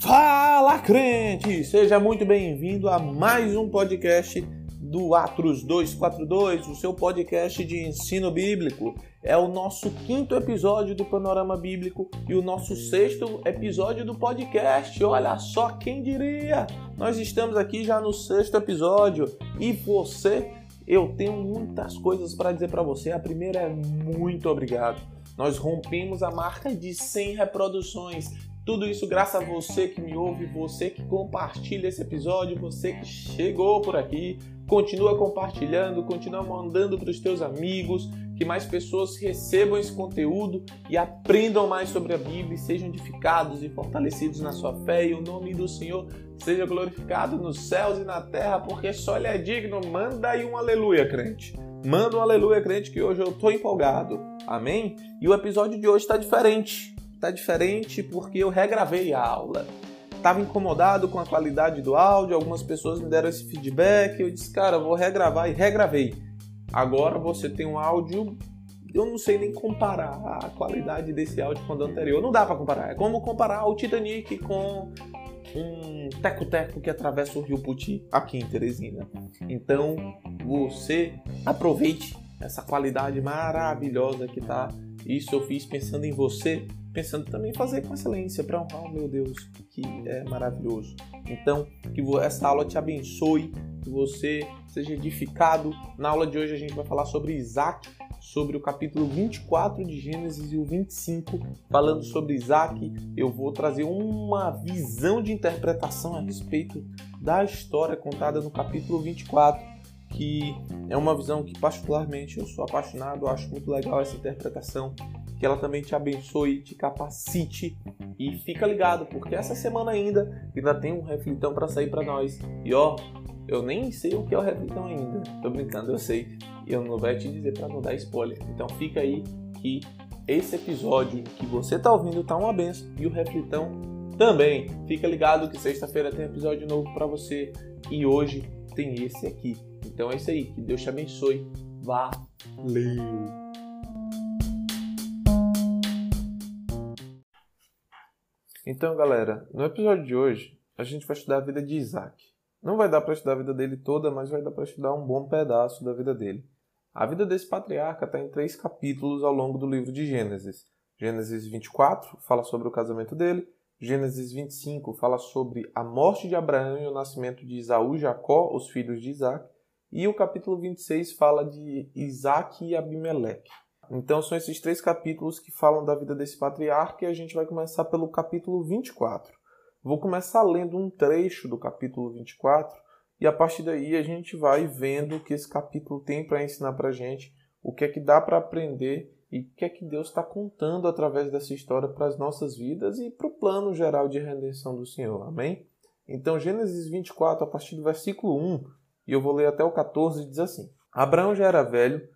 Fala crente! Seja muito bem-vindo a mais um podcast do Atros 242, o seu podcast de ensino bíblico. É o nosso quinto episódio do Panorama Bíblico e o nosso sexto episódio do podcast. Olha só quem diria! Nós estamos aqui já no sexto episódio e você, eu tenho muitas coisas para dizer para você. A primeira é muito obrigado. Nós rompemos a marca de 100 reproduções. Tudo isso graças a você que me ouve, você que compartilha esse episódio, você que chegou por aqui, continua compartilhando, continua mandando para os teus amigos, que mais pessoas recebam esse conteúdo e aprendam mais sobre a Bíblia e sejam edificados e fortalecidos na sua fé e o nome do Senhor seja glorificado nos céus e na terra, porque só Ele é digno. Manda aí um aleluia, crente. Manda um aleluia, crente, que hoje eu estou empolgado. Amém? E o episódio de hoje está diferente tá diferente porque eu regravei a aula. Tava incomodado com a qualidade do áudio, algumas pessoas me deram esse feedback, eu disse, cara, vou regravar e regravei. Agora você tem um áudio, eu não sei nem comparar a qualidade desse áudio com o anterior. Não dá para comparar. É como comparar o Titanic com um teco-teco que atravessa o Rio Puti aqui em Teresina. Então, você aproveite essa qualidade maravilhosa que tá. Isso eu fiz pensando em você pensando também em fazer com excelência para honrar o meu Deus, que é maravilhoso. Então, que essa aula te abençoe, que você seja edificado. Na aula de hoje a gente vai falar sobre Isaac, sobre o capítulo 24 de Gênesis e o 25, falando sobre Isaac. Eu vou trazer uma visão de interpretação a respeito da história contada no capítulo 24 que é uma visão que particularmente eu sou apaixonado, acho muito legal essa interpretação que ela também te abençoe, te capacite e fica ligado, porque essa semana ainda ainda tem um reflitão para sair para nós. E ó, eu nem sei o que é o reflitão ainda. Tô brincando, eu sei. E eu não vou te dizer para não dar spoiler. Então fica aí que esse episódio que você tá ouvindo tá uma benção e o reflitão também. Fica ligado que sexta-feira tem episódio novo para você e hoje tem esse aqui. Então é isso aí, que Deus te abençoe. Valeu! Então, galera, no episódio de hoje, a gente vai estudar a vida de Isaac. Não vai dar para estudar a vida dele toda, mas vai dar para estudar um bom pedaço da vida dele. A vida desse patriarca está em três capítulos ao longo do livro de Gênesis. Gênesis 24 fala sobre o casamento dele, Gênesis 25 fala sobre a morte de Abraão e o nascimento de Isaú e Jacó, os filhos de Isaac, e o capítulo 26 fala de Isaac e Abimeleque. Então são esses três capítulos que falam da vida desse patriarca e a gente vai começar pelo capítulo 24. Vou começar lendo um trecho do capítulo 24 e a partir daí a gente vai vendo o que esse capítulo tem para ensinar para gente, o que é que dá para aprender e o que é que Deus está contando através dessa história para as nossas vidas e para o plano geral de redenção do Senhor. Amém? Então, Gênesis 24, a partir do versículo 1, e eu vou ler até o 14, diz assim: Abraão já era velho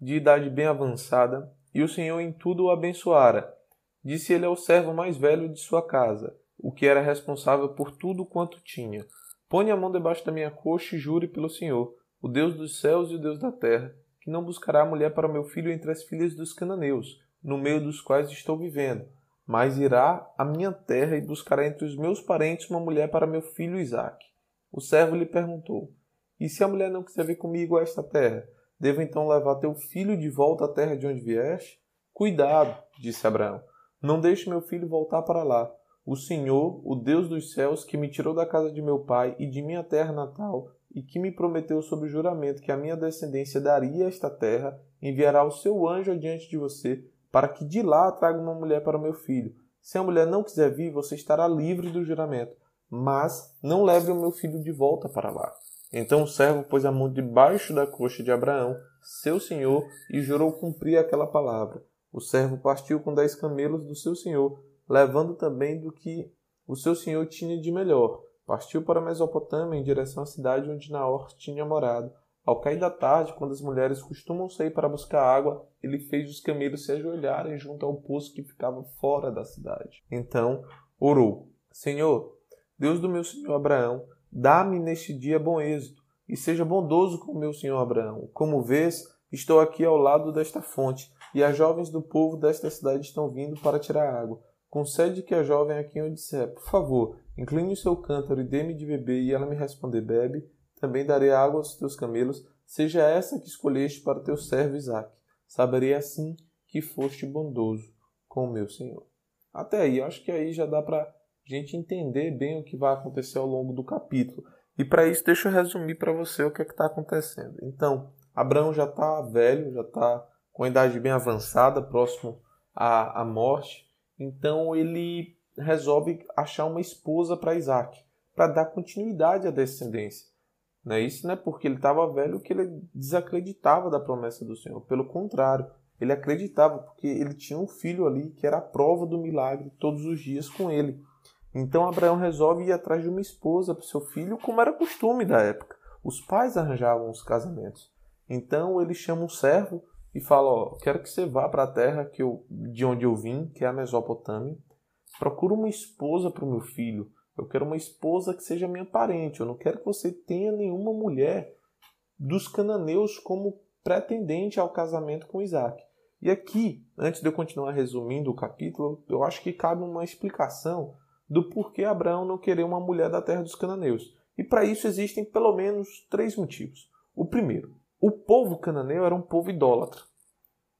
de idade bem avançada, e o Senhor em tudo o abençoara. Disse ele ao servo mais velho de sua casa, o que era responsável por tudo quanto tinha: Põe a mão debaixo da minha coxa e jure pelo Senhor, o Deus dos céus e o Deus da terra, que não buscará mulher para meu filho entre as filhas dos cananeus, no meio dos quais estou vivendo, mas irá à minha terra e buscará entre os meus parentes uma mulher para meu filho Isaque. O servo lhe perguntou: E se a mulher não quiser vir comigo a esta terra? Devo então levar teu filho de volta à terra de onde vieste? Cuidado, disse Abraão. Não deixe meu filho voltar para lá. O Senhor, o Deus dos céus, que me tirou da casa de meu pai e de minha terra natal, e que me prometeu sob juramento que a minha descendência daria esta terra, enviará o seu anjo adiante de você, para que de lá traga uma mulher para o meu filho. Se a mulher não quiser vir, você estará livre do juramento, mas não leve o meu filho de volta para lá. Então o servo pôs a mão debaixo da coxa de Abraão, seu senhor, e jurou cumprir aquela palavra. O servo partiu com dez camelos do seu senhor, levando também do que o seu senhor tinha de melhor. Partiu para a Mesopotâmia em direção à cidade onde Naor tinha morado. Ao cair da tarde, quando as mulheres costumam sair para buscar água, ele fez os camelos se ajoelharem junto ao poço que ficava fora da cidade. Então orou: Senhor, Deus do meu senhor Abraão, Dá-me neste dia bom êxito, e seja bondoso com meu senhor Abraão. Como vês, estou aqui ao lado desta fonte. e as jovens do povo desta cidade estão vindo para tirar água. Concede que a jovem a quem eu disser, por favor, incline o seu cântaro e dê-me de beber, e ela me responder, bebe, também darei água aos teus camelos, seja essa que escolheste para teu servo Isaque. Saberei assim que foste bondoso com o meu Senhor. Até aí, acho que aí já dá para a gente entender bem o que vai acontecer ao longo do capítulo. E para isso, deixa eu resumir para você o que é está acontecendo. Então, Abraão já está velho, já está com a idade bem avançada, próximo à, à morte. Então, ele resolve achar uma esposa para Isaac, para dar continuidade à descendência. Não é isso não é porque ele estava velho que ele desacreditava da promessa do Senhor. Pelo contrário, ele acreditava porque ele tinha um filho ali que era a prova do milagre todos os dias com ele. Então Abraão resolve ir atrás de uma esposa para o seu filho, como era costume da época. Os pais arranjavam os casamentos. Então ele chama um servo e fala: ó, quero que você vá para a terra que eu, de onde eu vim, que é a Mesopotâmia. Procura uma esposa para o meu filho. Eu quero uma esposa que seja minha parente. Eu não quero que você tenha nenhuma mulher dos cananeus como pretendente ao casamento com Isaac. E aqui, antes de eu continuar resumindo o capítulo, eu acho que cabe uma explicação do porquê Abraão não querer uma mulher da terra dos cananeus. E para isso existem pelo menos três motivos. O primeiro, o povo cananeu era um povo idólatra.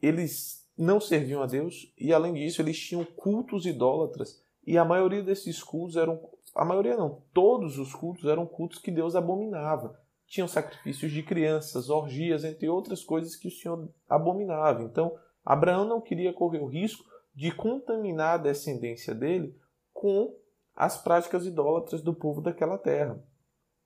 Eles não serviam a Deus e, além disso, eles tinham cultos idólatras. E a maioria desses cultos eram. A maioria não, todos os cultos eram cultos que Deus abominava. Tinham sacrifícios de crianças, orgias, entre outras coisas que o Senhor abominava. Então, Abraão não queria correr o risco de contaminar a descendência dele com as práticas idólatras do povo daquela terra.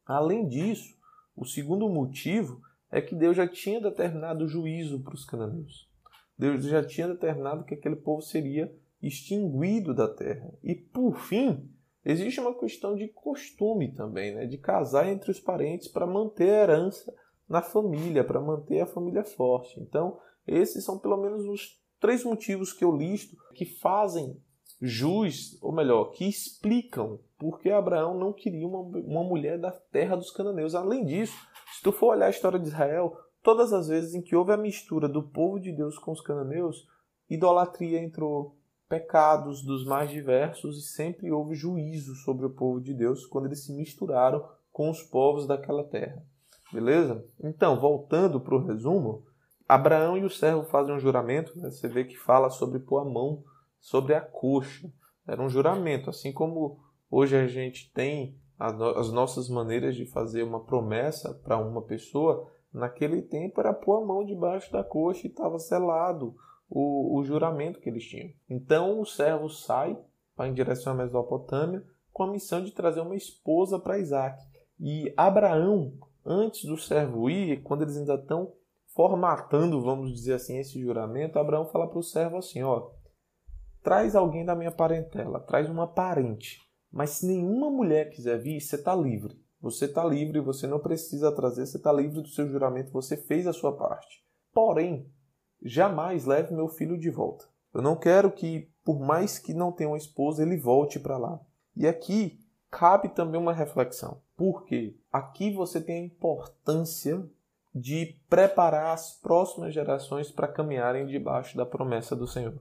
Além disso, o segundo motivo é que Deus já tinha determinado juízo para os cananeus. Deus já tinha determinado que aquele povo seria extinguido da terra. E por fim, existe uma questão de costume também, né? de casar entre os parentes para manter a herança na família, para manter a família forte. Então, esses são pelo menos os três motivos que eu listo que fazem jus, ou melhor, que explicam por que Abraão não queria uma, uma mulher da terra dos cananeus. Além disso, se tu for olhar a história de Israel, todas as vezes em que houve a mistura do povo de Deus com os cananeus, idolatria entrou, pecados dos mais diversos e sempre houve juízo sobre o povo de Deus quando eles se misturaram com os povos daquela terra. Beleza? Então, voltando para o resumo, Abraão e o servo fazem um juramento, né? você vê que fala sobre pôr a mão sobre a coxa. Era um juramento, assim como hoje a gente tem as nossas maneiras de fazer uma promessa para uma pessoa, naquele tempo era pôr a mão debaixo da coxa e estava selado o, o, juramento que eles tinham. Então o servo sai para em direção à Mesopotâmia com a missão de trazer uma esposa para Isaac. E Abraão, antes do servo ir, quando eles ainda estão formatando, vamos dizer assim, esse juramento, Abraão fala para o servo assim: ó, traz alguém da minha parentela, traz uma parente. Mas se nenhuma mulher quiser vir, você está livre. Você está livre, você não precisa trazer, você está livre do seu juramento, você fez a sua parte. Porém, jamais leve meu filho de volta. Eu não quero que, por mais que não tenha uma esposa, ele volte para lá. E aqui cabe também uma reflexão. Porque aqui você tem a importância de preparar as próximas gerações para caminharem debaixo da promessa do Senhor.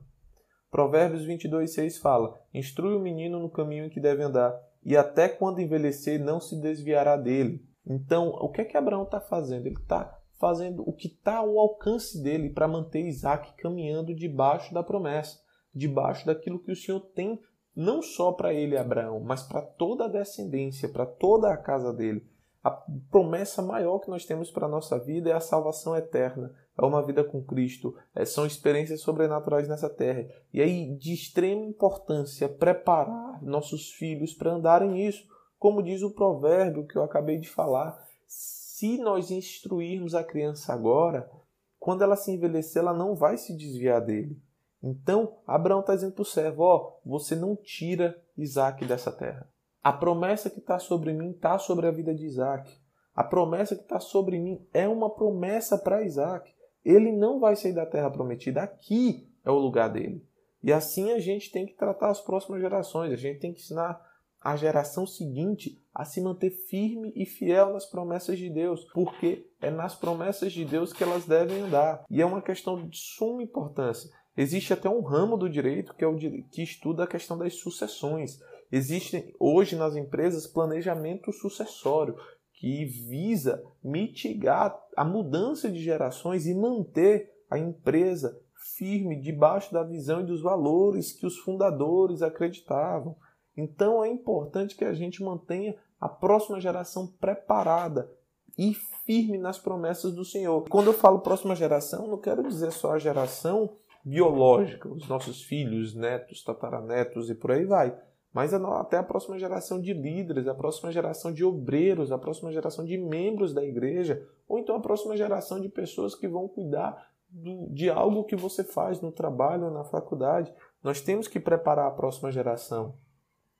Provérbios 22, 6 fala: Instrui o menino no caminho em que deve andar, e até quando envelhecer não se desviará dele. Então, o que é que Abraão está fazendo? Ele está fazendo o que está ao alcance dele para manter Isaac caminhando debaixo da promessa, debaixo daquilo que o Senhor tem, não só para ele, Abraão, mas para toda a descendência, para toda a casa dele. A promessa maior que nós temos para a nossa vida é a salvação eterna, é uma vida com Cristo, é, são experiências sobrenaturais nessa terra. E aí, de extrema importância, preparar nossos filhos para andarem nisso. Como diz o provérbio que eu acabei de falar, se nós instruirmos a criança agora, quando ela se envelhecer, ela não vai se desviar dele. Então, Abraão está dizendo para o servo: ó, você não tira Isaac dessa terra. A promessa que está sobre mim está sobre a vida de Isaac. A promessa que está sobre mim é uma promessa para Isaac. Ele não vai sair da terra prometida. Aqui é o lugar dele. E assim a gente tem que tratar as próximas gerações. A gente tem que ensinar a geração seguinte a se manter firme e fiel nas promessas de Deus, porque é nas promessas de Deus que elas devem andar. E é uma questão de suma importância. Existe até um ramo do direito que é o que estuda a questão das sucessões. Existe hoje nas empresas planejamento sucessório, que visa mitigar a mudança de gerações e manter a empresa firme debaixo da visão e dos valores que os fundadores acreditavam. Então é importante que a gente mantenha a próxima geração preparada e firme nas promessas do Senhor. Quando eu falo próxima geração, não quero dizer só a geração biológica, os nossos filhos, netos, tataranetos e por aí vai, mas até a próxima geração de líderes, a próxima geração de obreiros, a próxima geração de membros da igreja, ou então a próxima geração de pessoas que vão cuidar do, de algo que você faz no trabalho na faculdade. Nós temos que preparar a próxima geração.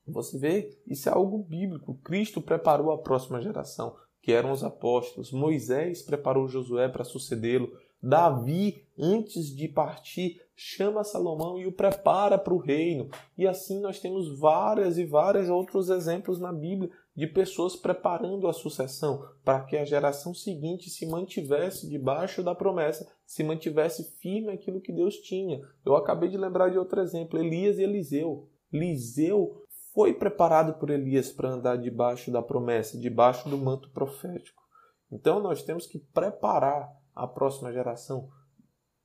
Você vê, isso é algo bíblico. Cristo preparou a próxima geração, que eram os apóstolos. Moisés preparou Josué para sucedê-lo. Davi, antes de partir, chama Salomão e o prepara para o reino. E assim nós temos várias e vários outros exemplos na Bíblia de pessoas preparando a sucessão para que a geração seguinte se mantivesse debaixo da promessa, se mantivesse firme aquilo que Deus tinha. Eu acabei de lembrar de outro exemplo, Elias e Eliseu. Eliseu foi preparado por Elias para andar debaixo da promessa, debaixo do manto profético. Então nós temos que preparar a próxima geração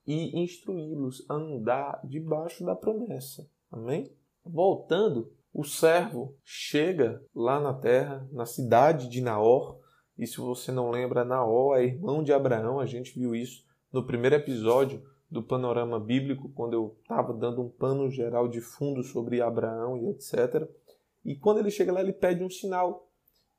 e instruí-los a andar debaixo da promessa. Amém? Voltando, o servo chega lá na terra, na cidade de Naor, e se você não lembra, Naor é irmão de Abraão, a gente viu isso no primeiro episódio do panorama bíblico, quando eu estava dando um pano geral de fundo sobre Abraão e etc. E quando ele chega lá, ele pede um sinal,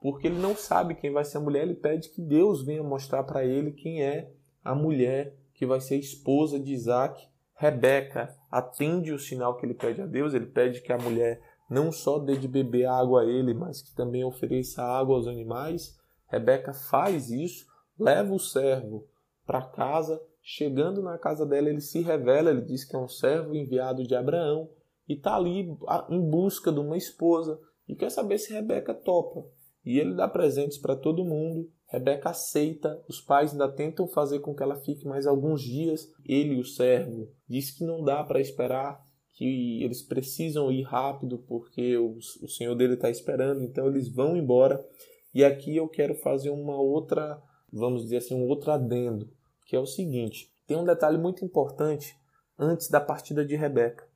porque ele não sabe quem vai ser a mulher, ele pede que Deus venha mostrar para ele quem é a mulher que vai ser esposa de Isaac. Rebeca atende o sinal que ele pede a Deus, ele pede que a mulher não só dê de beber água a ele, mas que também ofereça água aos animais. Rebeca faz isso, leva o servo para casa. Chegando na casa dela, ele se revela, ele diz que é um servo enviado de Abraão e está ali em busca de uma esposa e quer saber se Rebeca topa. E ele dá presentes para todo mundo Rebeca aceita, os pais ainda tentam fazer com que ela fique mais alguns dias. Ele, o servo, diz que não dá para esperar, que eles precisam ir rápido porque o, o senhor dele está esperando, então eles vão embora. E aqui eu quero fazer uma outra, vamos dizer assim, um outro adendo, que é o seguinte: tem um detalhe muito importante antes da partida de Rebeca.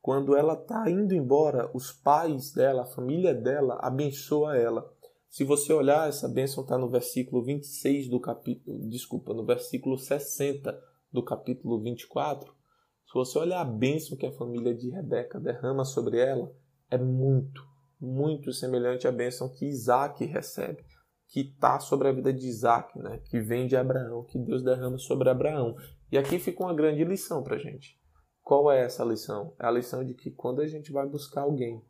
Quando ela está indo embora, os pais dela, a família dela, abençoa ela. Se você olhar, essa bênção está no versículo 26 do capítulo, desculpa, no versículo 60 do capítulo 24. Se você olhar a bênção que a família de Rebeca derrama sobre ela, é muito, muito semelhante à bênção que Isaac recebe, que está sobre a vida de Isaac, né? que vem de Abraão, que Deus derrama sobre Abraão. E aqui fica uma grande lição para gente. Qual é essa lição? É a lição de que quando a gente vai buscar alguém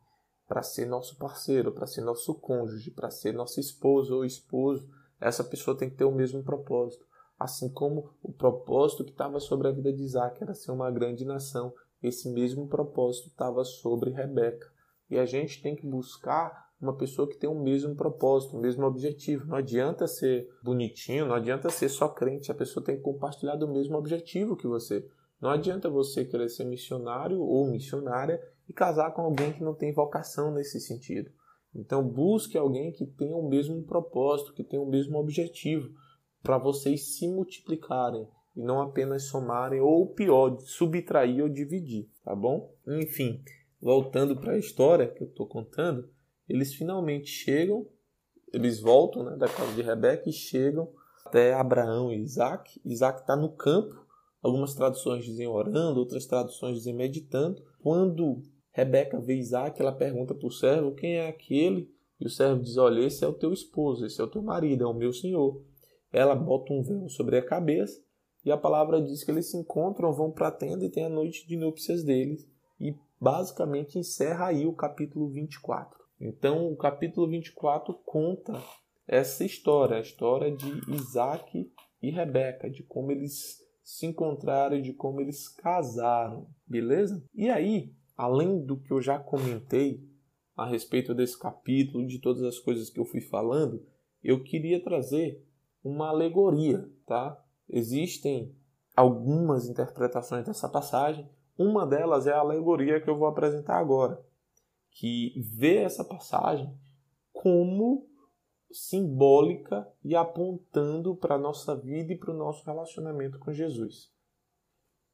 para ser nosso parceiro, para ser nosso cônjuge, para ser nosso esposo ou esposo, essa pessoa tem que ter o mesmo propósito. Assim como o propósito que estava sobre a vida de Isaac era ser uma grande nação, esse mesmo propósito estava sobre Rebeca. E a gente tem que buscar uma pessoa que tem o mesmo propósito, o mesmo objetivo. Não adianta ser bonitinho, não adianta ser só crente, a pessoa tem que compartilhar do mesmo objetivo que você. Não adianta você querer ser missionário ou missionária e casar com alguém que não tem vocação nesse sentido. Então busque alguém que tenha o mesmo propósito, que tenha o mesmo objetivo, para vocês se multiplicarem e não apenas somarem ou pior, subtrair ou dividir, tá bom? Enfim, voltando para a história que eu estou contando, eles finalmente chegam, eles voltam né, da casa de Rebeca e chegam até Abraão e Isaac. Isaac está no campo, algumas traduções dizem orando, outras traduções dizem meditando. Quando Rebeca vê Isaac, ela pergunta para o servo quem é aquele, e o servo diz: Olha, esse é o teu esposo, esse é o teu marido, é o meu senhor. Ela bota um véu sobre a cabeça e a palavra diz que eles se encontram, vão para a tenda e tem a noite de núpcias deles. E basicamente encerra aí o capítulo 24. Então, o capítulo 24 conta essa história, a história de Isaac e Rebeca, de como eles se encontraram de como eles casaram, beleza? E aí, além do que eu já comentei, a respeito desse capítulo, de todas as coisas que eu fui falando, eu queria trazer uma alegoria, tá? Existem algumas interpretações dessa passagem. Uma delas é a alegoria que eu vou apresentar agora, que vê essa passagem como simbólica e apontando para a nossa vida e para o nosso relacionamento com Jesus.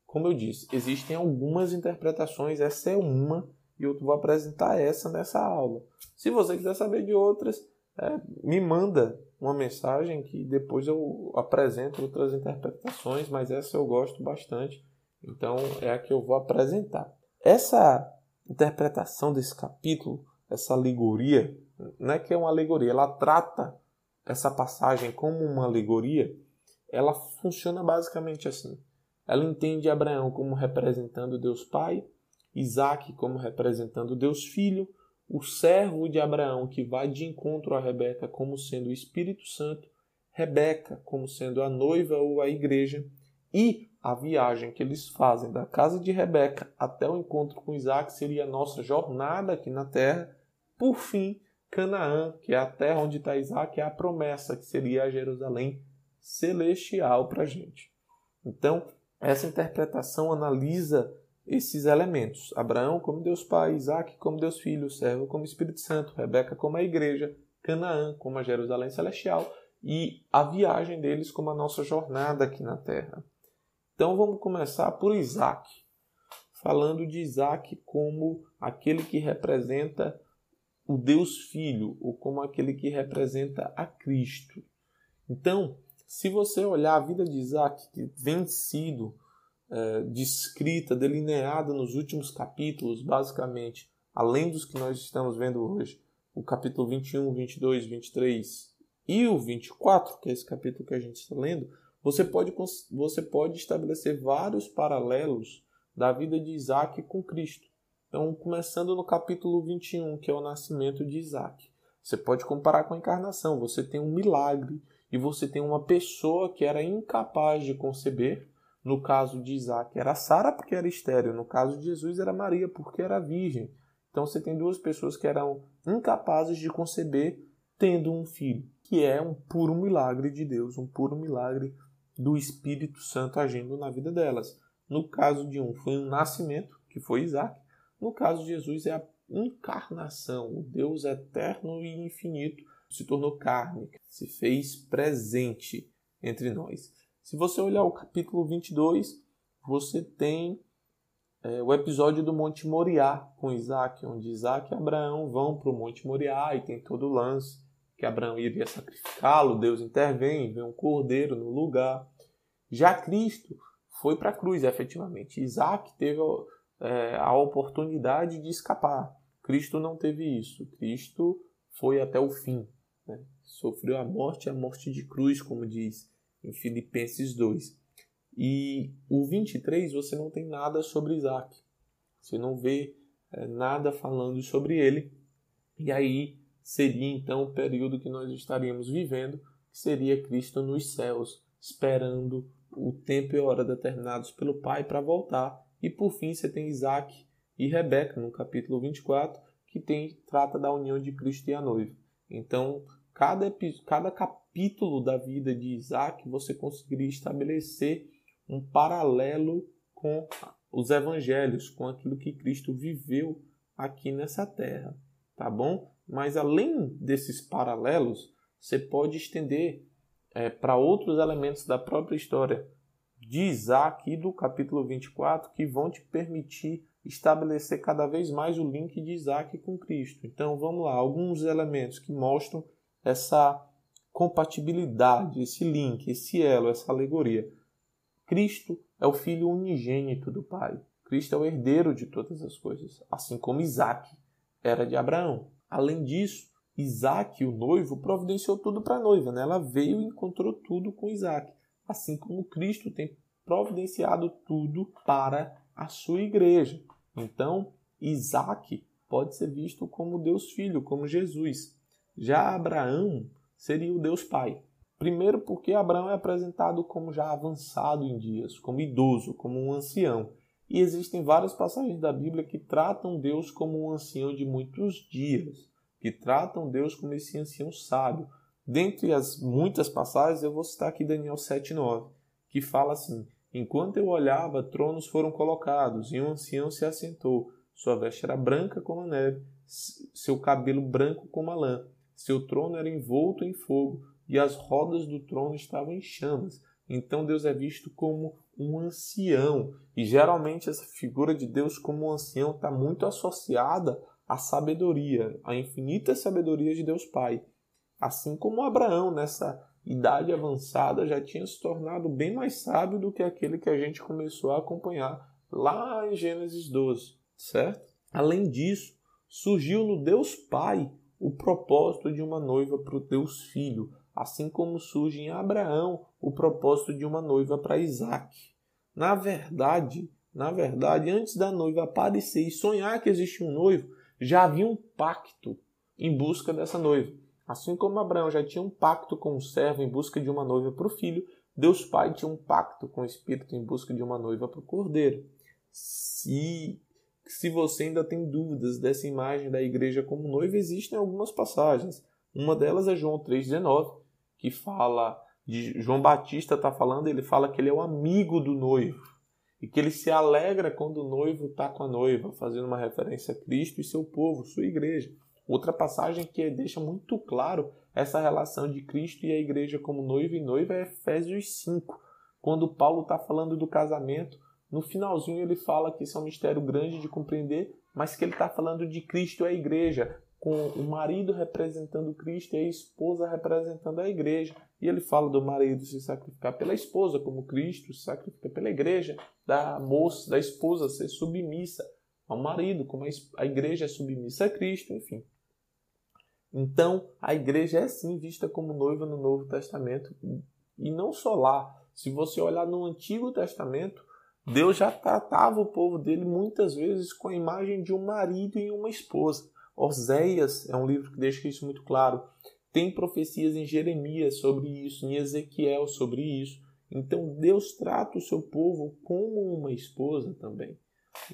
Como eu disse, existem algumas interpretações, essa é uma, e eu vou apresentar essa nessa aula. Se você quiser saber de outras, é, me manda uma mensagem que depois eu apresento outras interpretações, mas essa eu gosto bastante, então é a que eu vou apresentar. Essa interpretação desse capítulo, essa alegoria, não é que é uma alegoria, ela trata essa passagem como uma alegoria, ela funciona basicamente assim. Ela entende Abraão como representando Deus Pai, Isaac como representando Deus Filho, o servo de Abraão que vai de encontro a Rebeca como sendo o Espírito Santo, Rebeca como sendo a noiva ou a igreja, e a viagem que eles fazem da casa de Rebeca até o encontro com Isaac seria a nossa jornada aqui na terra. Por fim, Canaã, que é a terra onde está Isaac, é a promessa que seria a Jerusalém celestial para a gente. Então, essa interpretação analisa esses elementos: Abraão como Deus Pai, Isaac como Deus Filho, servo como Espírito Santo, Rebeca como a igreja, Canaã como a Jerusalém celestial e a viagem deles como a nossa jornada aqui na terra. Então vamos começar por Isaac, falando de Isaac como aquele que representa o Deus Filho, ou como aquele que representa a Cristo. Então, se você olhar a vida de Isaac, que vem sido é, descrita, delineada nos últimos capítulos, basicamente, além dos que nós estamos vendo hoje, o capítulo 21, 22, 23 e o 24, que é esse capítulo que a gente está lendo, você pode, você pode estabelecer vários paralelos da vida de Isaac com Cristo. Então, começando no capítulo 21, que é o nascimento de Isaac. Você pode comparar com a encarnação. Você tem um milagre e você tem uma pessoa que era incapaz de conceber. No caso de Isaac era Sara porque era estéreo. No caso de Jesus era Maria porque era virgem. Então você tem duas pessoas que eram incapazes de conceber tendo um filho, que é um puro milagre de Deus, um puro milagre do Espírito Santo agindo na vida delas. No caso de um foi um nascimento, que foi Isaac, no caso de Jesus, é a encarnação. O Deus eterno e infinito se tornou carne, se fez presente entre nós. Se você olhar o capítulo 22, você tem é, o episódio do Monte Moriá com Isaac, onde Isaac e Abraão vão para o Monte Moriá e tem todo o lance que Abraão iria sacrificá-lo, Deus intervém, vem um cordeiro no lugar. Já Cristo foi para a cruz, efetivamente. Isaac teve é, a oportunidade de escapar. Cristo não teve isso. Cristo foi até o fim. Né? Sofreu a morte, a morte de cruz, como diz em Filipenses 2. E o 23 você não tem nada sobre Isaac. Você não vê é, nada falando sobre ele. E aí seria então o período que nós estaríamos vivendo, que seria Cristo nos céus, esperando o tempo e a hora determinados pelo Pai para voltar e por fim você tem Isaac e Rebeca no capítulo 24, que tem, trata da união de Cristo e a noiva. Então, cada, cada capítulo da vida de Isaac você conseguiria estabelecer um paralelo com os evangelhos, com aquilo que Cristo viveu aqui nessa terra, tá bom? Mas além desses paralelos, você pode estender é, para outros elementos da própria história de Isaac e do capítulo 24 que vão te permitir estabelecer cada vez mais o link de Isaac com Cristo. Então vamos lá, alguns elementos que mostram essa compatibilidade, esse link, esse elo, essa alegoria. Cristo é o filho unigênito do Pai. Cristo é o herdeiro de todas as coisas, assim como Isaac era de Abraão. Além disso, Isaac, o noivo, providenciou tudo para a noiva. Né? Ela veio e encontrou tudo com Isaac assim como Cristo tem providenciado tudo para a sua igreja. Então, Isaac pode ser visto como Deus Filho, como Jesus. Já Abraão seria o Deus Pai. Primeiro, porque Abraão é apresentado como já avançado em dias, como idoso, como um ancião. E existem várias passagens da Bíblia que tratam Deus como um ancião de muitos dias, que tratam Deus como esse ancião sábio. Dentre as muitas passagens, eu vou citar aqui Daniel 7,9, que fala assim: Enquanto eu olhava, tronos foram colocados, e um ancião se assentou. Sua veste era branca como a neve, seu cabelo branco como a lã. Seu trono era envolto em fogo, e as rodas do trono estavam em chamas. Então Deus é visto como um ancião. E geralmente essa figura de Deus como um ancião está muito associada à sabedoria, à infinita sabedoria de Deus Pai. Assim como Abraão, nessa idade avançada, já tinha se tornado bem mais sábio do que aquele que a gente começou a acompanhar lá em Gênesis 12, certo? Além disso, surgiu no Deus Pai o propósito de uma noiva para o Deus Filho, assim como surge em Abraão o propósito de uma noiva para Isaac. Na verdade, na verdade, antes da noiva aparecer e sonhar que existe um noivo, já havia um pacto em busca dessa noiva. Assim como Abraão já tinha um pacto com o servo em busca de uma noiva para o filho, Deus Pai tinha um pacto com o Espírito em busca de uma noiva para o cordeiro. Se, se você ainda tem dúvidas dessa imagem da igreja como noiva, existem algumas passagens. Uma delas é João 3,19, que fala de João Batista está falando, ele fala que ele é o amigo do noivo e que ele se alegra quando o noivo está com a noiva, fazendo uma referência a Cristo e seu povo, sua igreja. Outra passagem que deixa muito claro essa relação de Cristo e a igreja como noivo e noiva é Efésios 5, quando Paulo está falando do casamento. No finalzinho ele fala que isso é um mistério grande de compreender, mas que ele está falando de Cristo e a igreja, com o marido representando Cristo e a esposa representando a igreja. E ele fala do marido se sacrificar pela esposa, como Cristo se sacrifica pela igreja, da moça, da esposa ser submissa ao marido, como a igreja é submissa a Cristo, enfim. Então, a igreja é sim vista como noiva no Novo Testamento, e não só lá. Se você olhar no Antigo Testamento, Deus já tratava o povo dele muitas vezes com a imagem de um marido e uma esposa. Oséias é um livro que deixa isso muito claro. Tem profecias em Jeremias sobre isso, em Ezequiel sobre isso. Então Deus trata o seu povo como uma esposa também.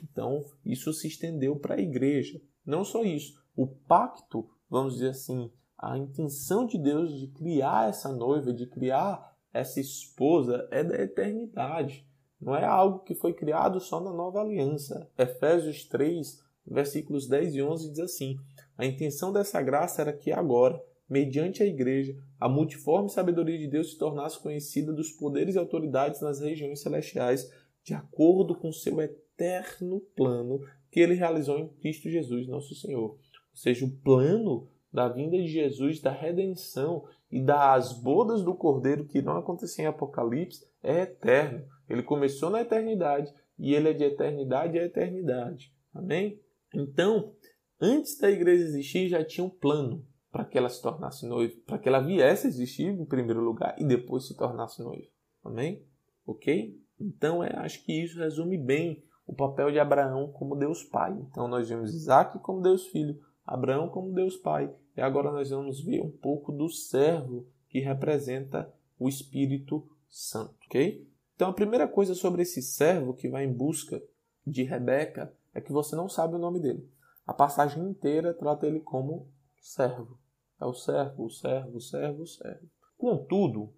Então isso se estendeu para a igreja. Não só isso, o pacto, vamos dizer assim, a intenção de Deus de criar essa noiva, de criar essa esposa é da eternidade. Não é algo que foi criado só na nova aliança. Efésios 3 versículos 10 e 11 diz assim: A intenção dessa graça era que agora, mediante a igreja, a multiforme sabedoria de Deus se tornasse conhecida dos poderes e autoridades nas regiões celestiais, de acordo com seu eterno plano que ele realizou em Cristo Jesus, nosso Senhor. Ou seja, o plano da vinda de Jesus, da redenção e das bodas do Cordeiro que não acontecer em Apocalipse é eterno. Ele começou na eternidade e ele é de eternidade a eternidade. Amém? Então, antes da igreja existir, já tinha um plano para que ela se tornasse noiva, para que ela viesse a existir em primeiro lugar e depois se tornasse noiva. Amém? Ok? Então, é, acho que isso resume bem o papel de Abraão como Deus Pai. Então, nós vemos Isaac como Deus Filho, Abraão como Deus Pai, e agora nós vamos ver um pouco do servo que representa o Espírito Santo. Ok? Então, a primeira coisa sobre esse servo que vai em busca de Rebeca é que você não sabe o nome dele. A passagem inteira trata ele como servo. É o servo, o servo, o servo, o servo. Contudo,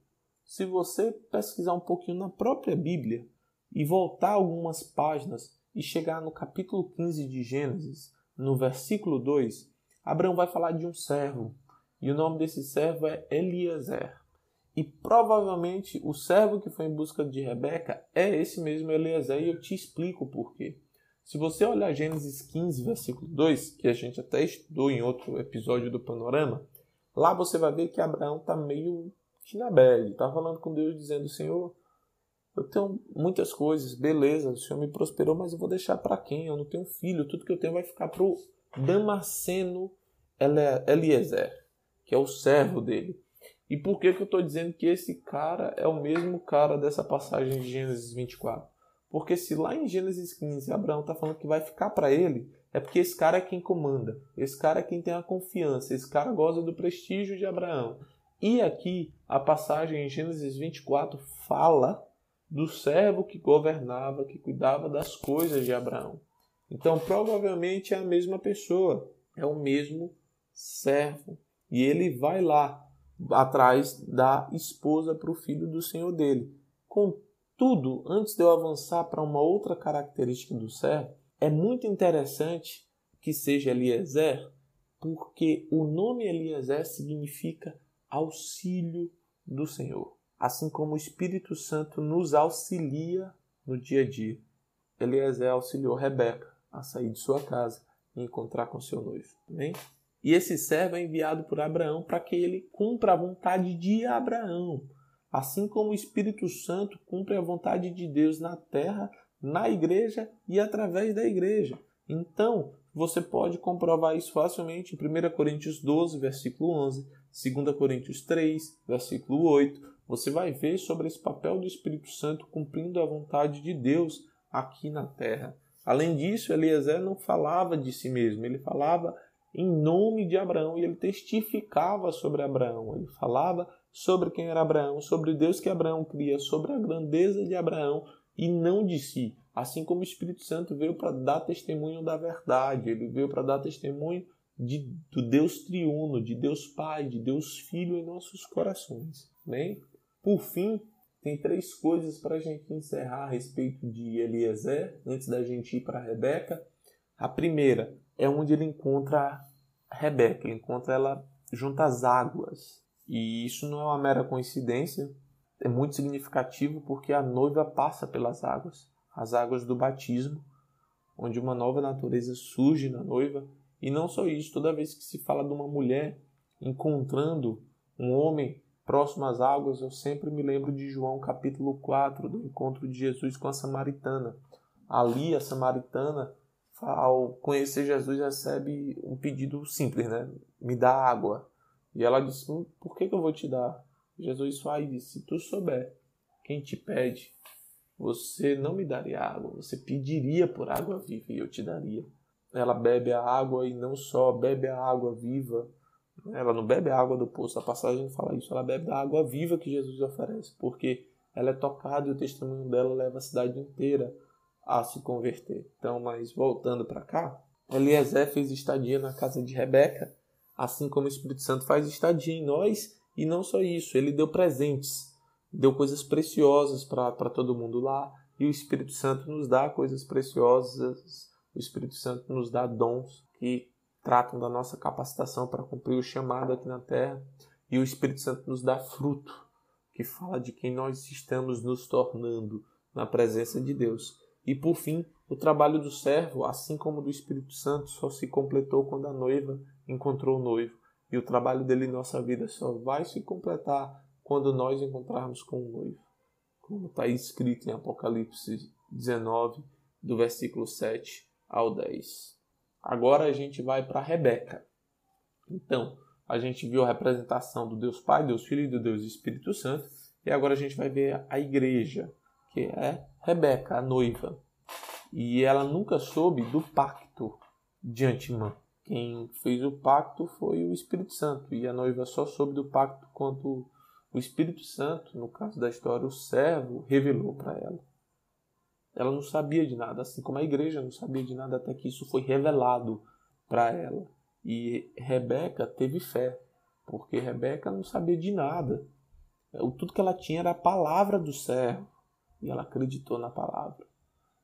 se você pesquisar um pouquinho na própria Bíblia e voltar algumas páginas e chegar no capítulo 15 de Gênesis, no versículo 2, Abraão vai falar de um servo. E o nome desse servo é Eliezer. E provavelmente o servo que foi em busca de Rebeca é esse mesmo Eliezer, e eu te explico por quê. Se você olhar Gênesis 15, versículo 2, que a gente até estudou em outro episódio do Panorama, lá você vai ver que Abraão está meio que na bad, está falando com Deus dizendo: Senhor, eu tenho muitas coisas, beleza, o Senhor me prosperou, mas eu vou deixar para quem? Eu não tenho filho, tudo que eu tenho vai ficar para o Damasceno Eliezer, que é o servo dele. E por que, que eu estou dizendo que esse cara é o mesmo cara dessa passagem de Gênesis 24? Porque se lá em Gênesis 15 Abraão está falando que vai ficar para ele, é porque esse cara é quem comanda, esse cara é quem tem a confiança, esse cara goza do prestígio de Abraão. E aqui a passagem em Gênesis 24 fala do servo que governava, que cuidava das coisas de Abraão. Então, provavelmente é a mesma pessoa, é o mesmo servo. E ele vai lá atrás da esposa para o filho do senhor dele. Contudo, antes de eu avançar para uma outra característica do servo, é muito interessante que seja Eliezer, porque o nome Eliezer significa auxílio do Senhor assim como o Espírito Santo nos auxilia no dia a dia. Eliezer auxiliou Rebeca a sair de sua casa e encontrar com seu noivo. E esse servo é enviado por Abraão para que ele cumpra a vontade de Abraão, assim como o Espírito Santo cumpre a vontade de Deus na terra, na igreja e através da igreja. Então, você pode comprovar isso facilmente em 1 Coríntios 12, versículo 11, 2 Coríntios 3, versículo 8, você vai ver sobre esse papel do Espírito Santo cumprindo a vontade de Deus aqui na terra. Além disso, Eliezer não falava de si mesmo, ele falava em nome de Abraão e ele testificava sobre Abraão. Ele falava sobre quem era Abraão, sobre o Deus que Abraão cria, sobre a grandeza de Abraão e não de si. Assim como o Espírito Santo veio para dar testemunho da verdade, ele veio para dar testemunho de, do Deus triuno, de Deus Pai, de Deus Filho em nossos corações. Amém? Por fim, tem três coisas para a gente encerrar a respeito de Eliezer, antes da gente ir para Rebeca. A primeira é onde ele encontra Rebeca, ele encontra ela junto às águas. E isso não é uma mera coincidência, é muito significativo porque a noiva passa pelas águas, as águas do batismo, onde uma nova natureza surge na noiva. E não só isso, toda vez que se fala de uma mulher encontrando um homem próximo às águas, eu sempre me lembro de João capítulo 4, do encontro de Jesus com a samaritana. Ali, a samaritana, ao conhecer Jesus, recebe um pedido simples, né? Me dá água. E ela disse, hum, por que, que eu vou te dar? Jesus faz e disse, se tu souber quem te pede, você não me daria água, você pediria por água viva e eu te daria. Ela bebe a água e não só bebe a água viva, ela não bebe a água do poço, a passagem fala isso, ela bebe da água viva que Jesus oferece, porque ela é tocada e o testemunho dela leva a cidade inteira a se converter. Então, mas voltando para cá, Eliezer fez estadia na casa de Rebeca, assim como o Espírito Santo faz estadia em nós, e não só isso, ele deu presentes, deu coisas preciosas para todo mundo lá, e o Espírito Santo nos dá coisas preciosas, o Espírito Santo nos dá dons que tratam da nossa capacitação para cumprir o chamado aqui na terra, e o Espírito Santo nos dá fruto, que fala de quem nós estamos nos tornando na presença de Deus. E por fim, o trabalho do servo, assim como do Espírito Santo, só se completou quando a noiva encontrou o noivo. E o trabalho dele em nossa vida só vai se completar quando nós encontrarmos com o noivo. Como está escrito em Apocalipse 19, do versículo 7 ao 10. Agora a gente vai para Rebeca. Então, a gente viu a representação do Deus Pai, Deus Filho e do Deus Espírito Santo. E agora a gente vai ver a igreja, que é Rebeca, a noiva. E ela nunca soube do pacto de antemão. Quem fez o pacto foi o Espírito Santo. E a noiva só soube do pacto quando o Espírito Santo, no caso da história, o servo, revelou para ela. Ela não sabia de nada, assim como a igreja não sabia de nada até que isso foi revelado para ela. E Rebeca teve fé, porque Rebeca não sabia de nada. O tudo que ela tinha era a palavra do servo, e ela acreditou na palavra.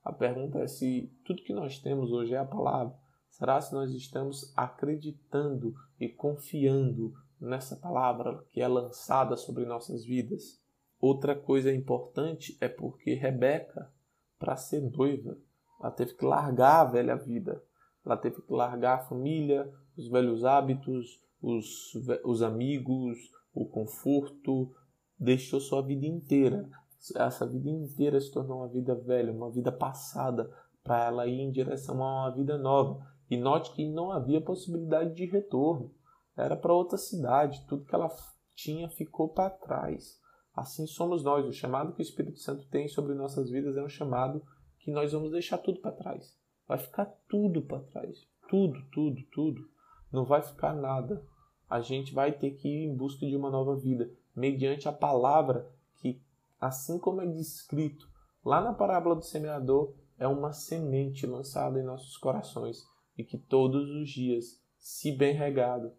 A pergunta é se tudo que nós temos hoje é a palavra. Será se nós estamos acreditando e confiando nessa palavra que é lançada sobre nossas vidas? Outra coisa importante é porque Rebeca para ser noiva. Ela teve que largar a velha vida. Ela teve que largar a família, os velhos hábitos, os, os amigos, o conforto. Deixou sua vida inteira. Essa vida inteira se tornou uma vida velha, uma vida passada, para ela ir em direção a uma vida nova. E note que não havia possibilidade de retorno. Era para outra cidade. Tudo que ela tinha ficou para trás. Assim somos nós. O chamado que o Espírito Santo tem sobre nossas vidas é um chamado que nós vamos deixar tudo para trás. Vai ficar tudo para trás. Tudo, tudo, tudo. Não vai ficar nada. A gente vai ter que ir em busca de uma nova vida, mediante a palavra que assim como é descrito lá na parábola do semeador, é uma semente lançada em nossos corações e que todos os dias, se bem regado,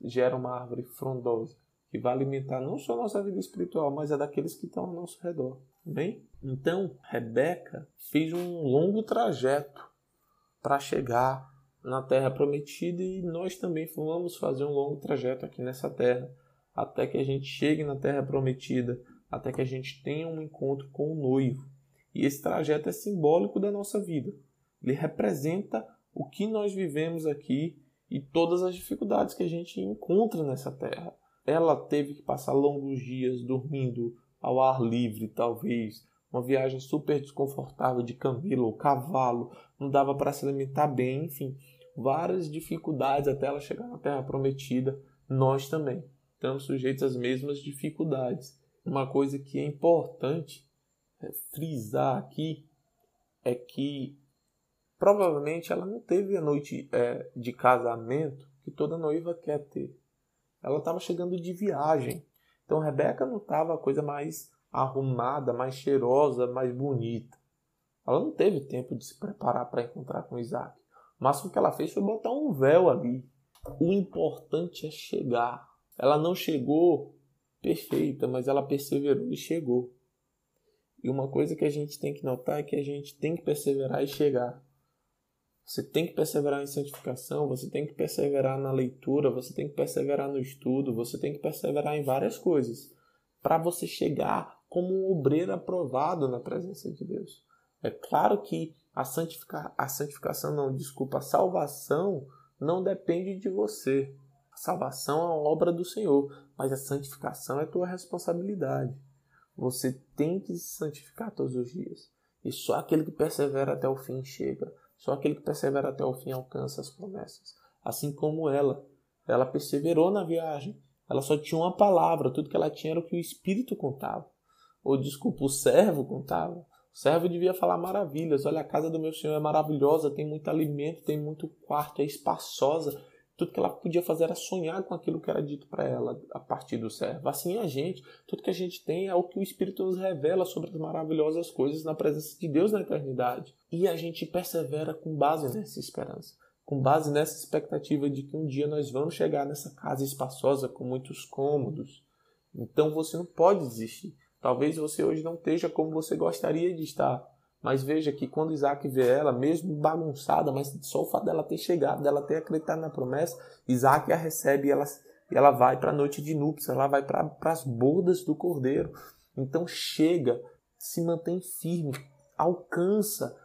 gera uma árvore frondosa que vai alimentar não só a nossa vida espiritual, mas a daqueles que estão ao nosso redor. Bem? Então, Rebeca fez um longo trajeto para chegar na terra prometida e nós também vamos fazer um longo trajeto aqui nessa terra até que a gente chegue na terra prometida, até que a gente tenha um encontro com o noivo. E esse trajeto é simbólico da nossa vida. Ele representa o que nós vivemos aqui e todas as dificuldades que a gente encontra nessa terra. Ela teve que passar longos dias dormindo ao ar livre, talvez, uma viagem super desconfortável de camelo ou cavalo, não dava para se alimentar bem, enfim, várias dificuldades até ela chegar na terra prometida. Nós também estamos sujeitos às mesmas dificuldades. Uma coisa que é importante é, frisar aqui é que provavelmente ela não teve a noite é, de casamento que toda noiva quer ter. Ela estava chegando de viagem. Então Rebeca não estava a coisa mais arrumada, mais cheirosa, mais bonita. Ela não teve tempo de se preparar para encontrar com Isaac. O máximo que ela fez foi botar um véu ali. O importante é chegar. Ela não chegou perfeita, mas ela perseverou e chegou. E uma coisa que a gente tem que notar é que a gente tem que perseverar e chegar. Você tem que perseverar em santificação, você tem que perseverar na leitura, você tem que perseverar no estudo, você tem que perseverar em várias coisas para você chegar como um obreiro aprovado na presença de Deus. É claro que a, santifica... a santificação, não, desculpa, a salvação não depende de você. A salvação é obra do Senhor, mas a santificação é tua responsabilidade. Você tem que se santificar todos os dias. E só aquele que persevera até o fim chega. Só aquele que persevera até o fim alcança as promessas. Assim como ela. Ela perseverou na viagem. Ela só tinha uma palavra. Tudo que ela tinha era o que o Espírito contava. Ou, desculpa, o servo contava. O servo devia falar maravilhas. Olha, a casa do meu Senhor é maravilhosa, tem muito alimento, tem muito quarto, é espaçosa. Tudo que ela podia fazer era sonhar com aquilo que era dito para ela a partir do servo. Assim a gente, tudo que a gente tem é o que o Espírito nos revela sobre as maravilhosas coisas na presença de Deus na eternidade. E a gente persevera com base nessa esperança, com base nessa expectativa de que um dia nós vamos chegar nessa casa espaçosa com muitos cômodos. Então você não pode desistir. Talvez você hoje não esteja como você gostaria de estar, mas veja que quando Isaac vê ela, mesmo bagunçada, mas só o fato dela ter chegado, dela ter acreditado na promessa, Isaac a recebe e ela, ela vai para a noite de núpcias, ela vai para as bordas do cordeiro. Então chega, se mantém firme, alcança,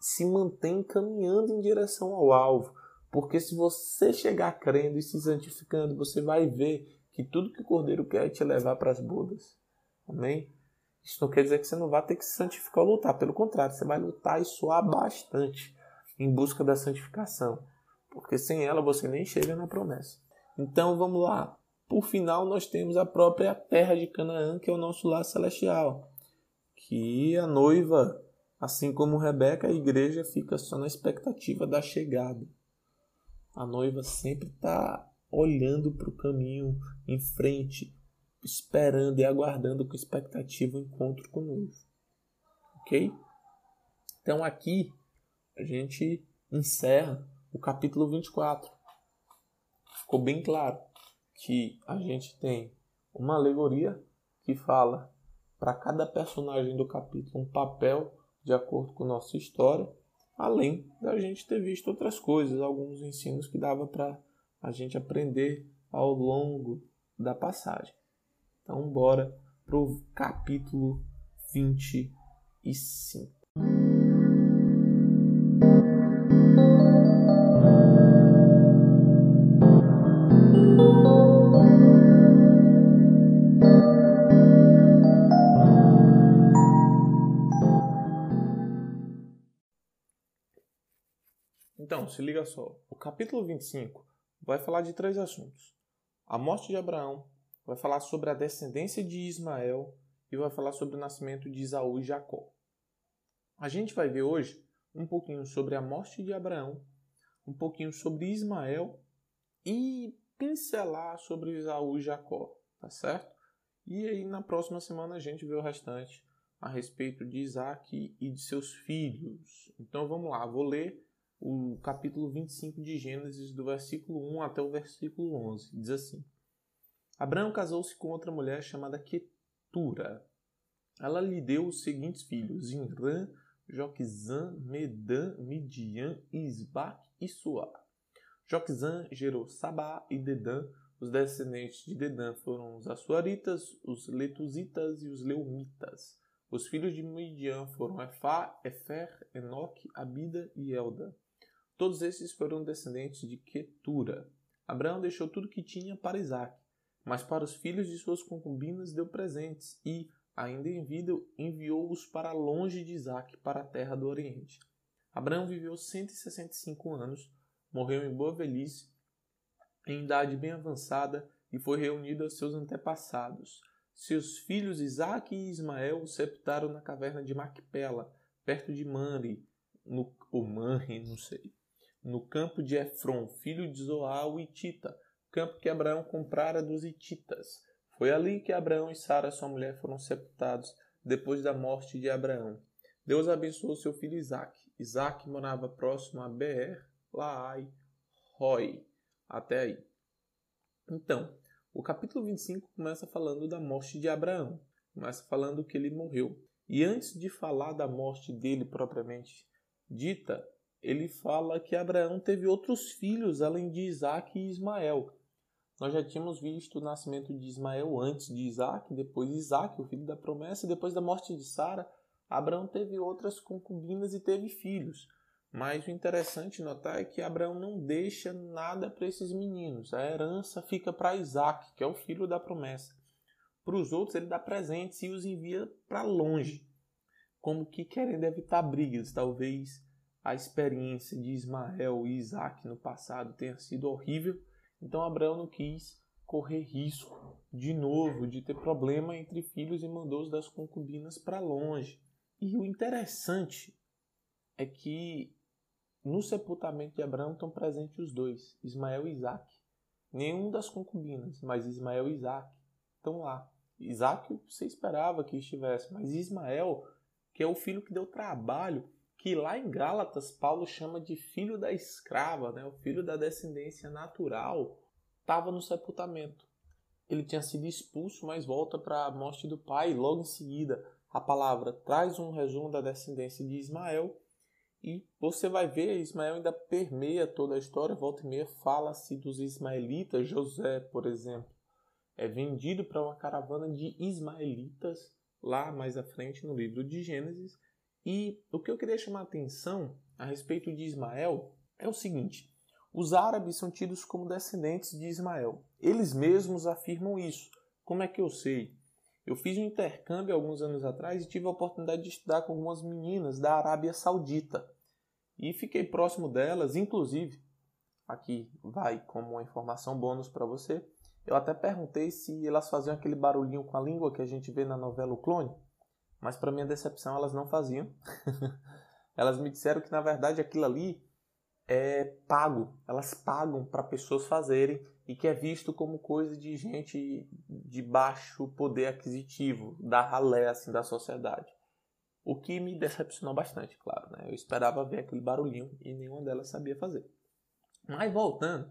se mantém caminhando em direção ao alvo. Porque se você chegar crendo e se santificando, você vai ver que tudo que o cordeiro quer é te levar para as bodas. Amém? Isso não quer dizer que você não vai ter que se santificar ou lutar. Pelo contrário, você vai lutar e suar bastante em busca da santificação. Porque sem ela você nem chega na promessa. Então vamos lá. Por final, nós temos a própria terra de Canaã, que é o nosso lar celestial. Que a noiva, assim como Rebeca, a igreja fica só na expectativa da chegada. A noiva sempre está olhando para o caminho em frente, esperando e aguardando com expectativa o encontro com o noivo. Ok? Então aqui a gente encerra o capítulo 24. Ficou bem claro que a gente tem uma alegoria que fala para cada personagem do capítulo um papel de acordo com nossa história, além da gente ter visto outras coisas, alguns ensinos que dava para a gente aprender ao longo da passagem. Então, bora pro capítulo 25. Então, se liga só. O capítulo 25 vai falar de três assuntos: a morte de Abraão, vai falar sobre a descendência de Ismael e vai falar sobre o nascimento de Isaú e Jacó. A gente vai ver hoje um pouquinho sobre a morte de Abraão, um pouquinho sobre Ismael e pincelar sobre Isaú e Jacó, tá certo? E aí na próxima semana a gente vê o restante a respeito de Isaac e de seus filhos. Então vamos lá, vou ler o capítulo 25 de Gênesis, do versículo 1 até o versículo 11. Diz assim: Abraão casou-se com outra mulher chamada Ketura. Ela lhe deu os seguintes filhos: Inrã, Joquizã, Medã, Midian, Isbac e Suá. Joquizã gerou Sabá e Dedã. Os descendentes de Dedã foram os Assuaritas, os Letuzitas e os Leumitas. Os filhos de Midian foram Efá, Efer, Enoque, Abida e Elda. Todos esses foram descendentes de Ketura. Abraão deixou tudo que tinha para Isaac, mas para os filhos de suas concubinas deu presentes e, ainda em vida, enviou-os para longe de Isaac, para a terra do Oriente. Abraão viveu 165 anos, morreu em boa velhice, em idade bem avançada, e foi reunido aos seus antepassados. Seus filhos Isaac e Ismael o sepultaram na caverna de Macpela, perto de Manri, no, ou não sei no campo de Efron, filho de Zoá, o Itita, campo que Abraão comprara dos Ititas. Foi ali que Abraão e Sara, sua mulher, foram sepultados depois da morte de Abraão. Deus abençoou seu filho Isaac. Isaac morava próximo a Beer, Laai, Roi. Até aí. Então, o capítulo 25 começa falando da morte de Abraão. Começa falando que ele morreu. E antes de falar da morte dele propriamente dita, ele fala que Abraão teve outros filhos além de Isaac e Ismael. Nós já tínhamos visto o nascimento de Ismael antes de Isaac, depois Isaac, o filho da promessa, e depois da morte de Sara, Abraão teve outras concubinas e teve filhos. Mas o interessante notar é que Abraão não deixa nada para esses meninos. A herança fica para Isaac, que é o filho da promessa. Para os outros, ele dá presentes e os envia para longe, como que querendo evitar brigas, talvez a experiência de Ismael e Isaac no passado tenha sido horrível, então Abraão não quis correr risco de novo de ter problema entre filhos e mandou-os das concubinas para longe. E o interessante é que no sepultamento de Abraão estão presentes os dois, Ismael e Isaac. Nenhum das concubinas, mas Ismael e Isaac estão lá. Isaac você esperava que estivesse, mas Ismael, que é o filho que deu trabalho que lá em Gálatas Paulo chama de filho da escrava, né? o filho da descendência natural, estava no sepultamento. Ele tinha sido expulso, mas volta para a morte do pai. Logo em seguida, a palavra traz um resumo da descendência de Ismael. E você vai ver, Ismael ainda permeia toda a história. Volta e meia fala-se dos ismaelitas. José, por exemplo, é vendido para uma caravana de ismaelitas lá mais à frente no livro de Gênesis e o que eu queria chamar a atenção a respeito de Ismael é o seguinte: os árabes são tidos como descendentes de Ismael. Eles mesmos afirmam isso. Como é que eu sei? Eu fiz um intercâmbio alguns anos atrás e tive a oportunidade de estudar com algumas meninas da Arábia Saudita. E fiquei próximo delas, inclusive, aqui vai como uma informação bônus para você. Eu até perguntei se elas faziam aquele barulhinho com a língua que a gente vê na novela O Clone. Mas para minha decepção elas não faziam. elas me disseram que na verdade aquilo ali é pago. Elas pagam para pessoas fazerem e que é visto como coisa de gente de baixo poder aquisitivo, da ralé assim da sociedade. O que me decepcionou bastante, claro, né? Eu esperava ver aquele barulhinho e nenhuma delas sabia fazer. Mas voltando,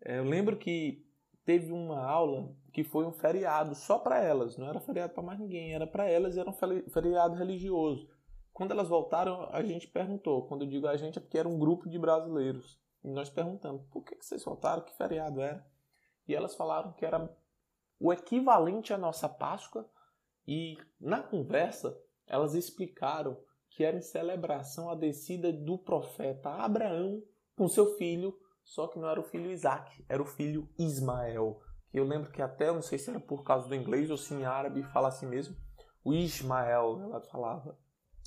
é, eu lembro que teve uma aula que foi um feriado só para elas, não era feriado para mais ninguém, era para elas e era um feriado religioso. Quando elas voltaram, a gente perguntou. Quando eu digo a gente é porque era um grupo de brasileiros. E nós perguntamos: por que vocês voltaram? Que feriado era? E elas falaram que era o equivalente à nossa Páscoa. E na conversa, elas explicaram que era em celebração à descida do profeta Abraão com seu filho só que não era o filho Isaac, era o filho Ismael. Que eu lembro que até, não sei se era por causa do inglês ou se em árabe fala assim mesmo, o Ismael, ela falava.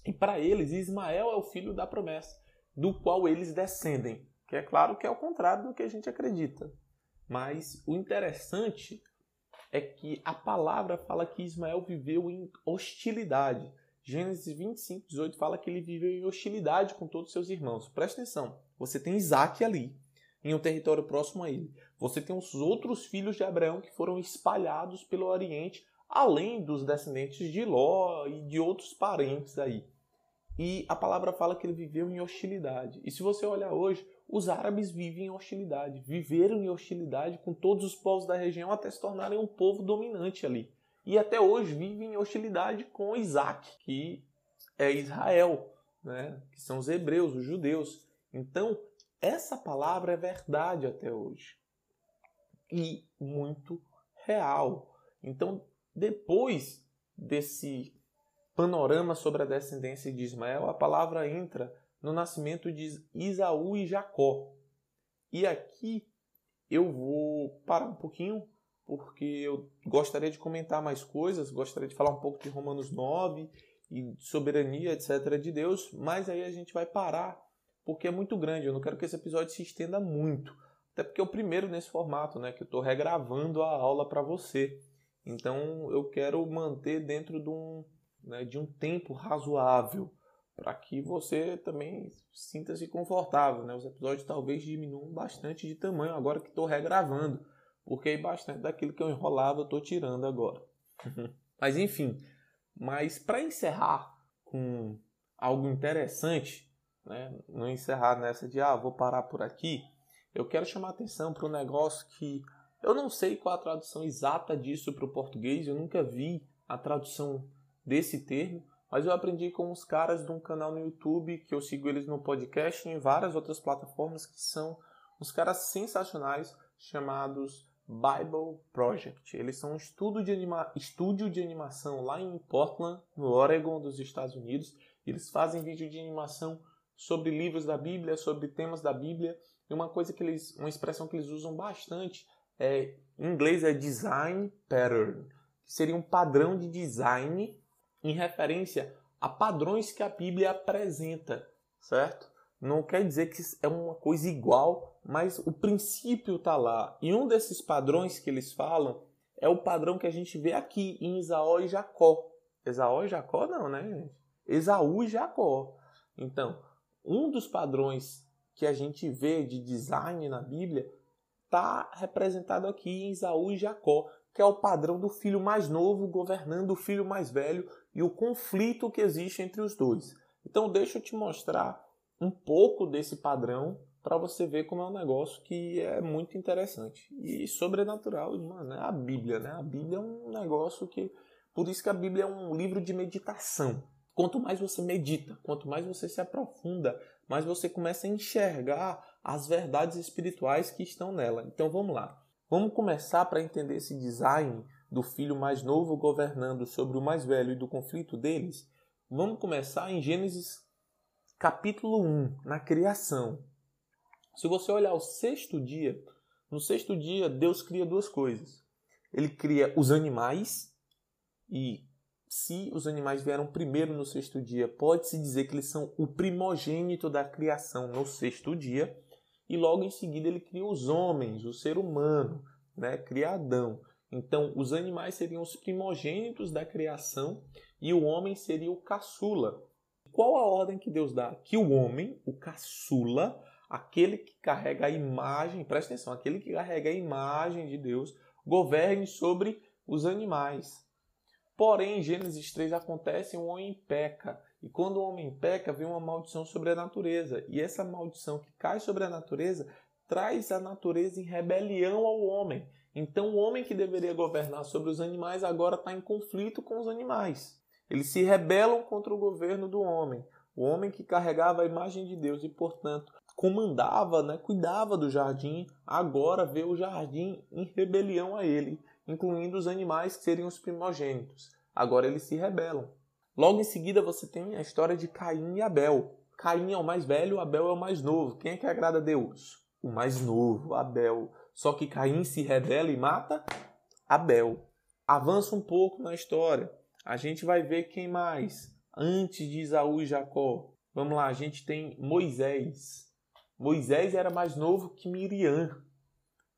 E para eles, Ismael é o filho da promessa, do qual eles descendem. Que é claro que é o contrário do que a gente acredita. Mas o interessante é que a palavra fala que Ismael viveu em hostilidade. Gênesis 25, 18 fala que ele viveu em hostilidade com todos os seus irmãos. Presta atenção, você tem Isaac ali, em um território próximo a ele. Você tem os outros filhos de Abraão que foram espalhados pelo Oriente além dos descendentes de Ló e de outros parentes aí. E a palavra fala que ele viveu em hostilidade. E se você olhar hoje, os árabes vivem em hostilidade, viveram em hostilidade com todos os povos da região até se tornarem um povo dominante ali. E até hoje vivem em hostilidade com Isaac, que é Israel, né? que são os hebreus, os judeus. Então, essa palavra é verdade até hoje. E muito real. Então, depois desse panorama sobre a descendência de Ismael, a palavra entra no nascimento de Isaú e Jacó. E aqui eu vou parar um pouquinho, porque eu gostaria de comentar mais coisas, gostaria de falar um pouco de Romanos 9 e soberania, etc., de Deus, mas aí a gente vai parar, porque é muito grande. Eu não quero que esse episódio se estenda muito, até porque é o primeiro nesse formato, né, que eu estou regravando a aula para você. Então eu quero manter dentro de um, né, de um tempo razoável para que você também sinta-se confortável. Né? Os episódios talvez diminuam bastante de tamanho agora que estou regravando, porque bastante daquilo que eu enrolava eu estou tirando agora. mas enfim, mas para encerrar com algo interessante, né? não encerrar nessa de ah, vou parar por aqui, eu quero chamar atenção para um negócio que eu não sei qual a tradução exata disso para o português, eu nunca vi a tradução desse termo, mas eu aprendi com os caras de um canal no YouTube que eu sigo eles no podcast e em várias outras plataformas que são uns caras sensacionais chamados Bible Project. Eles são um estudo de anima... estúdio de animação lá em Portland, no Oregon dos Estados Unidos. Eles fazem vídeo de animação sobre livros da Bíblia, sobre temas da Bíblia. E uma coisa que eles, uma expressão que eles usam bastante é, em inglês é design pattern, que seria um padrão de design em referência a padrões que a Bíblia apresenta, certo? Não quer dizer que é uma coisa igual, mas o princípio está lá. E um desses padrões que eles falam é o padrão que a gente vê aqui em Isaú e Jacó. Esaú e Jacó não, né? Esaú e Jacó. Então, um dos padrões que a gente vê de design na Bíblia está representado aqui em Isaú e Jacó, que é o padrão do filho mais novo governando o filho mais velho e o conflito que existe entre os dois. Então, deixa eu te mostrar um pouco desse padrão para você ver como é um negócio que é muito interessante e sobrenatural, mano, é a Bíblia, né? A Bíblia é um negócio que por isso que a Bíblia é um livro de meditação. Quanto mais você medita, quanto mais você se aprofunda, mais você começa a enxergar as verdades espirituais que estão nela. Então vamos lá. Vamos começar para entender esse design do filho mais novo governando sobre o mais velho e do conflito deles. Vamos começar em Gênesis capítulo 1, na criação. Se você olhar o sexto dia, no sexto dia Deus cria duas coisas. Ele cria os animais e se os animais vieram primeiro no sexto dia, pode-se dizer que eles são o primogênito da criação no sexto dia e logo em seguida ele cria os homens, o ser humano, né? cria Adão. Então, os animais seriam os primogênitos da criação e o homem seria o caçula. Qual a ordem que Deus dá? Que o homem, o caçula, aquele que carrega a imagem, presta atenção, aquele que carrega a imagem de Deus, governe sobre os animais. Porém, em Gênesis 3 acontece um homem peca. E quando o homem peca, vem uma maldição sobre a natureza. E essa maldição que cai sobre a natureza traz a natureza em rebelião ao homem. Então, o homem que deveria governar sobre os animais agora está em conflito com os animais. Eles se rebelam contra o governo do homem. O homem que carregava a imagem de Deus e, portanto, comandava, né, cuidava do jardim, agora vê o jardim em rebelião a ele, incluindo os animais que seriam os primogênitos. Agora eles se rebelam. Logo em seguida você tem a história de Caim e Abel. Caim é o mais velho, Abel é o mais novo. Quem é que agrada a Deus? O mais novo, Abel. Só que Caim se rebela e mata Abel. Avança um pouco na história. A gente vai ver quem mais. Antes de Isaú e Jacó. Vamos lá, a gente tem Moisés. Moisés era mais novo que Miriam.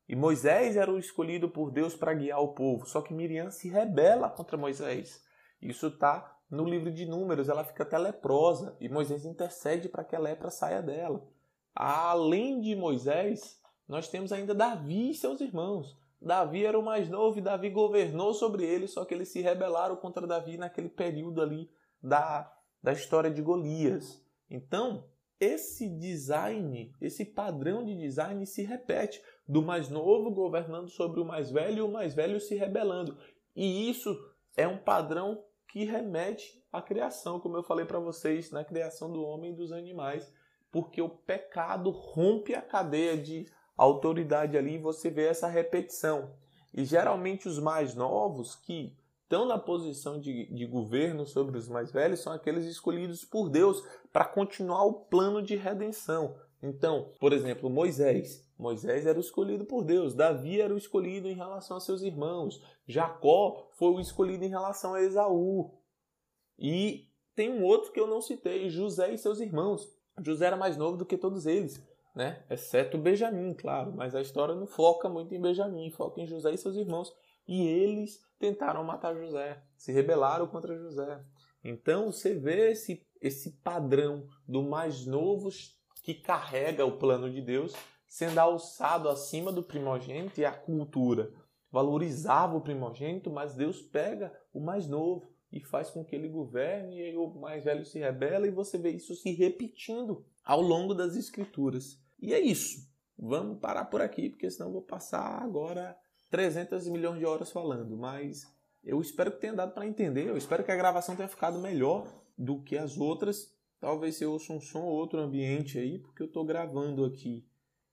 E Moisés era o escolhido por Deus para guiar o povo. Só que Miriam se rebela contra Moisés. Isso está no livro de Números, ela fica até leprosa e Moisés intercede para que a lepra saia dela. Além de Moisés, nós temos ainda Davi e seus irmãos. Davi era o mais novo e Davi governou sobre eles, só que eles se rebelaram contra Davi naquele período ali da, da história de Golias. Então, esse design, esse padrão de design se repete, do mais novo governando sobre o mais velho e o mais velho se rebelando. E isso é um padrão que remete à criação, como eu falei para vocês, na criação do homem e dos animais, porque o pecado rompe a cadeia de autoridade ali e você vê essa repetição. E geralmente os mais novos que estão na posição de, de governo sobre os mais velhos são aqueles escolhidos por Deus para continuar o plano de redenção. Então, por exemplo, Moisés. Moisés era o escolhido por Deus, Davi era o escolhido em relação a seus irmãos, Jacó foi o escolhido em relação a Esaú. E tem um outro que eu não citei, José e seus irmãos. José era mais novo do que todos eles né? Exceto Benjamim, claro, mas a história não foca muito em Benjamim, foca em José e seus irmãos. E eles tentaram matar José, se rebelaram contra José. Então você vê esse, esse padrão do mais novo que carrega o plano de Deus sendo alçado acima do primogênito e a cultura valorizava o primogênito, mas Deus pega o mais novo e faz com que ele governe e o mais velho se rebela e você vê isso se repetindo ao longo das escrituras. E é isso. Vamos parar por aqui, porque senão vou passar agora 300 milhões de horas falando. Mas eu espero que tenha dado para entender. Eu espero que a gravação tenha ficado melhor do que as outras. Talvez se eu ouça um som ou outro ambiente aí, porque eu estou gravando aqui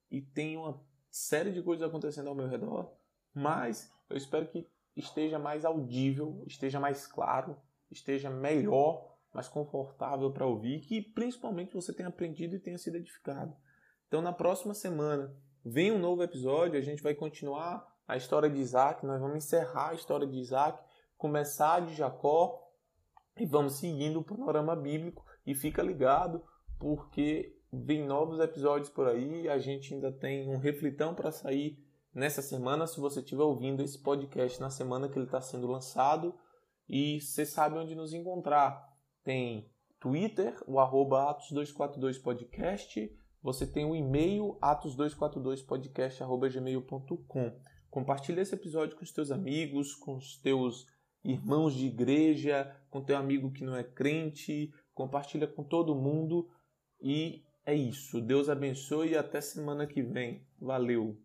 e tem uma série de coisas acontecendo ao meu redor. Mas eu espero que esteja mais audível, esteja mais claro, esteja melhor, mais confortável para ouvir, que principalmente você tenha aprendido e tenha sido edificado. Então, na próxima semana, vem um novo episódio, a gente vai continuar a história de Isaac, nós vamos encerrar a história de Isaac, começar de Jacó e vamos seguindo o panorama bíblico e fica ligado porque vem novos episódios por aí, a gente ainda tem um reflitão para sair nessa semana, se você estiver ouvindo esse podcast na semana que ele está sendo lançado e você sabe onde nos encontrar. Tem Twitter, o arroba Atos242podcast, você tem o e-mail atos242podcast.gmail.com. Compartilhe esse episódio com os teus amigos, com os teus irmãos de igreja, com teu amigo que não é crente, compartilha com todo mundo e é isso. Deus abençoe e até semana que vem. Valeu!